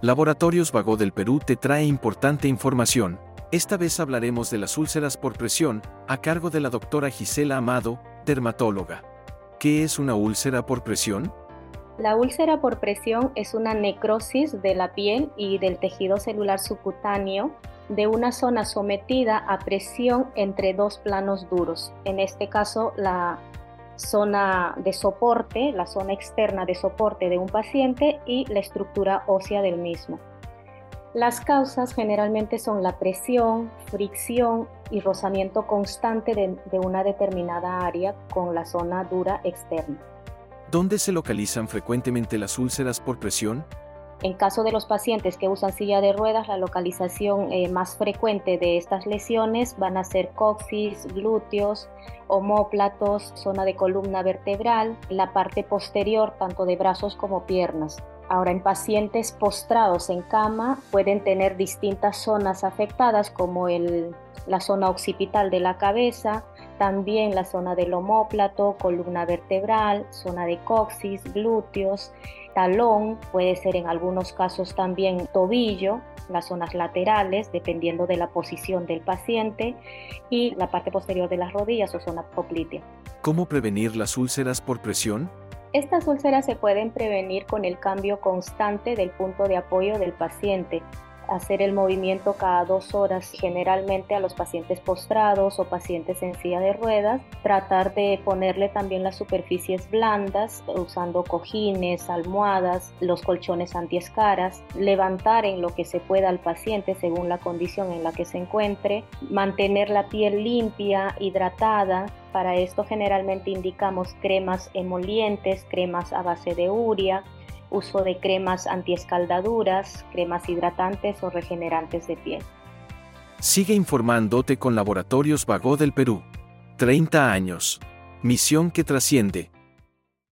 Laboratorios Vago del Perú te trae importante información. Esta vez hablaremos de las úlceras por presión, a cargo de la doctora Gisela Amado, dermatóloga. ¿Qué es una úlcera por presión? La úlcera por presión es una necrosis de la piel y del tejido celular subcutáneo de una zona sometida a presión entre dos planos duros, en este caso la zona de soporte, la zona externa de soporte de un paciente y la estructura ósea del mismo. Las causas generalmente son la presión, fricción y rozamiento constante de, una determinada área con la zona dura externa. ¿Dónde se localizan frecuentemente las úlceras por presión? En caso de los pacientes que usan silla de ruedas, la localización eh, más frecuente de estas lesiones van a ser coxis, glúteos, homóplatos, zona de columna vertebral, la parte posterior tanto de brazos como piernas. Ahora, en pacientes postrados en cama pueden tener distintas zonas afectadas como la zona occipital de la cabeza, también la zona del homóplato, columna vertebral, zona de coxis, glúteos, talón, puede ser en algunos casos también tobillo, las zonas laterales, dependiendo de la posición del paciente, y la parte posterior de las rodillas o zona poplitea. ¿Cómo prevenir las úlceras por presión? Estas úlceras se pueden prevenir con el cambio constante del punto de apoyo del paciente, hacer el movimiento cada dos horas, generalmente a los pacientes postrados o pacientes en silla de ruedas, tratar de ponerle también las superficies blandas usando cojines, almohadas, los colchones antiescaras, levantar en lo que se pueda al paciente según la condición en la que se encuentre, mantener la piel limpia, hidratada, para esto generalmente indicamos cremas emolientes, cremas a base de uria, uso de cremas antiescaldaduras, cremas hidratantes o regenerantes de piel. Sigue informándote con Laboratorios Vago del Perú. 30 años. Misión que trasciende.